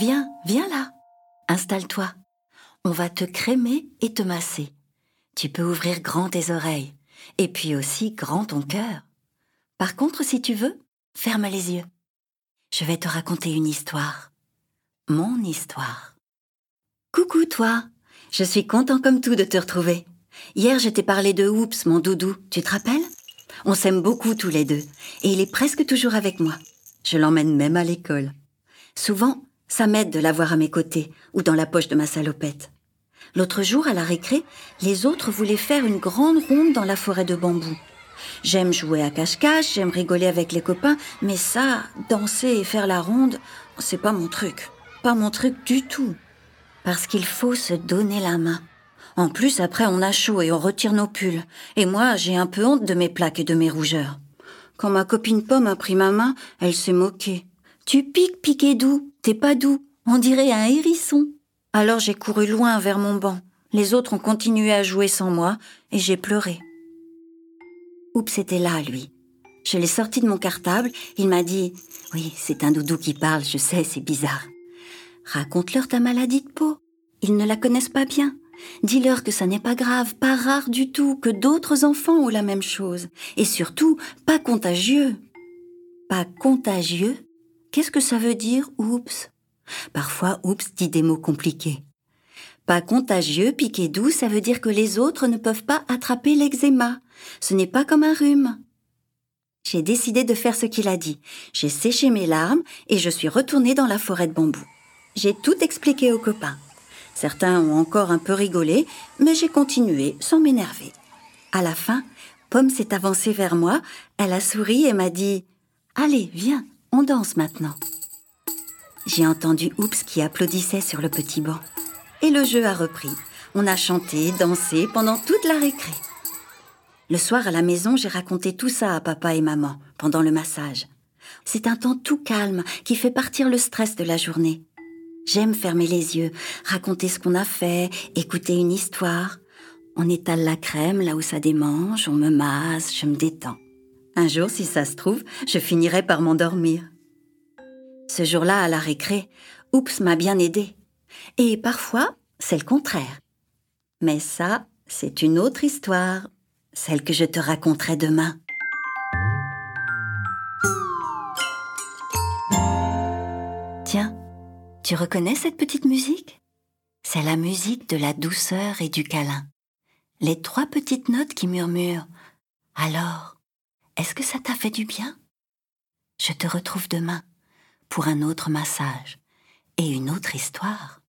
Viens, viens là. Installe-toi. On va te crémer et te masser. Tu peux ouvrir grand tes oreilles et puis aussi grand ton cœur. Par contre, si tu veux, ferme les yeux. Je vais te raconter une histoire. Mon histoire. Coucou toi. Je suis content comme tout de te retrouver. Hier, je t'ai parlé de Oups, mon doudou. Tu te rappelles? On s'aime beaucoup tous les deux. Et il est presque toujours avec moi. Je l'emmène même à l'école. Souvent, ça m'aide de l'avoir à mes côtés ou dans la poche de ma salopette. L'autre jour, à la récré, les autres voulaient faire une grande ronde dans la forêt de bambou. J'aime jouer à cache-cache, j'aime rigoler avec les copains, mais ça, danser et faire la ronde, c'est pas mon truc. Pas mon truc du tout. Parce qu'il faut se donner la main. En plus, après, on a chaud et on retire nos pulls. Et moi, j'ai un peu honte de mes plaques et de mes rougeurs. Quand ma copine Pomme a pris ma main, elle s'est moquée. Tu piques, piqué doux, t'es pas doux, on dirait un hérisson. Alors j'ai couru loin vers mon banc. Les autres ont continué à jouer sans moi et j'ai pleuré. Oups était là, lui. Je l'ai sorti de mon cartable, il m'a dit Oui, c'est un doudou qui parle, je sais, c'est bizarre. Raconte-leur ta maladie de peau. Ils ne la connaissent pas bien. Dis-leur que ça n'est pas grave, pas rare du tout, que d'autres enfants ont la même chose. Et surtout, pas contagieux. Pas contagieux? Qu'est-ce que ça veut dire, oups? Parfois, oups dit des mots compliqués. Pas contagieux, piqué doux, ça veut dire que les autres ne peuvent pas attraper l'eczéma. Ce n'est pas comme un rhume. J'ai décidé de faire ce qu'il a dit. J'ai séché mes larmes et je suis retournée dans la forêt de bambou. J'ai tout expliqué aux copains. Certains ont encore un peu rigolé, mais j'ai continué sans m'énerver. À la fin, Pomme s'est avancée vers moi, elle a souri et m'a dit Allez, viens, on danse maintenant. J'ai entendu Oups qui applaudissait sur le petit banc. Et le jeu a repris. On a chanté, dansé pendant toute la récré. Le soir à la maison, j'ai raconté tout ça à papa et maman pendant le massage. C'est un temps tout calme qui fait partir le stress de la journée. J'aime fermer les yeux, raconter ce qu'on a fait, écouter une histoire. On étale la crème là où ça démange, on me masse, je me détends. Un jour, si ça se trouve, je finirai par m'endormir. Ce jour-là, à la récré, Oups m'a bien aidé. Et parfois, c'est le contraire. Mais ça, c'est une autre histoire celle que je te raconterai demain. Tiens, tu reconnais cette petite musique? C'est la musique de la douceur et du câlin. Les trois petites notes qui murmurent. Alors, est-ce que ça t'a fait du bien? Je te retrouve demain pour un autre massage et une autre histoire.